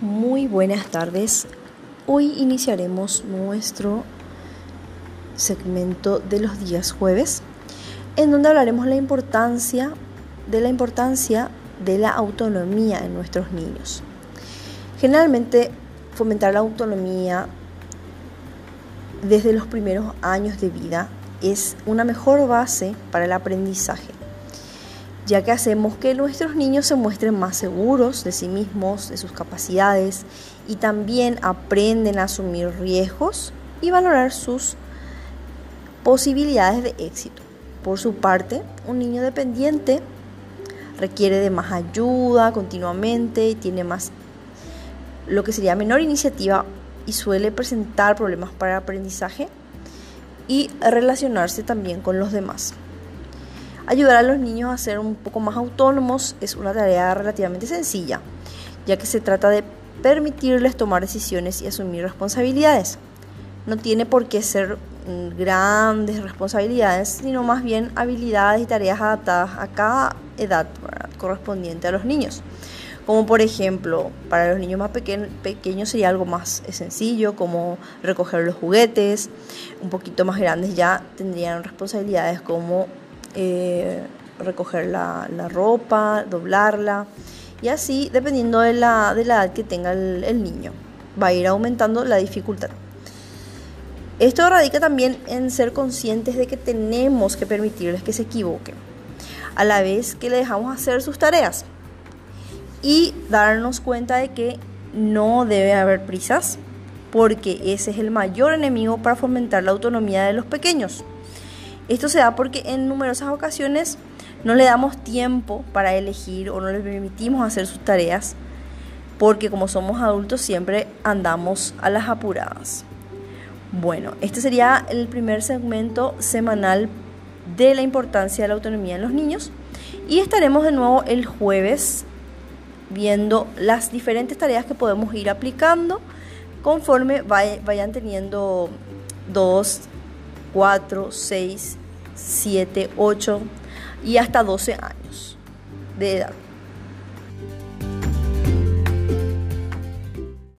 Muy buenas tardes. Hoy iniciaremos nuestro segmento de los días jueves, en donde hablaremos la importancia de la importancia de la autonomía en nuestros niños. Generalmente fomentar la autonomía desde los primeros años de vida es una mejor base para el aprendizaje ya que hacemos que nuestros niños se muestren más seguros de sí mismos, de sus capacidades y también aprenden a asumir riesgos y valorar sus posibilidades de éxito. Por su parte, un niño dependiente requiere de más ayuda continuamente y tiene más lo que sería menor iniciativa y suele presentar problemas para el aprendizaje y relacionarse también con los demás. Ayudar a los niños a ser un poco más autónomos es una tarea relativamente sencilla, ya que se trata de permitirles tomar decisiones y asumir responsabilidades. No tiene por qué ser mm, grandes responsabilidades, sino más bien habilidades y tareas adaptadas a cada edad correspondiente a los niños. Como por ejemplo, para los niños más pequeños sería algo más sencillo, como recoger los juguetes. Un poquito más grandes ya tendrían responsabilidades como eh, recoger la, ropa, doblarla y así dependiendo de la, edad que tenga el, niño. Va a ir aumentando la dificultad. Esto radica también en ser conscientes de que tenemos que permitirles que se equivoquen, a la vez que le dejamos hacer sus tareas y darnos cuenta de que no debe haber prisas, porque ese es el mayor enemigo para fomentar la autonomía de los pequeños. Esto se da porque en numerosas ocasiones no le damos tiempo para elegir o no le permitimos hacer sus tareas porque como somos adultos siempre andamos a las apuradas. Bueno, este sería el primer segmento semanal de la importancia de la autonomía en los niños y estaremos de nuevo el jueves viendo las diferentes tareas que podemos ir aplicando conforme vayan teniendo dos 4, 6, 7, 8 y hasta 12 años de edad.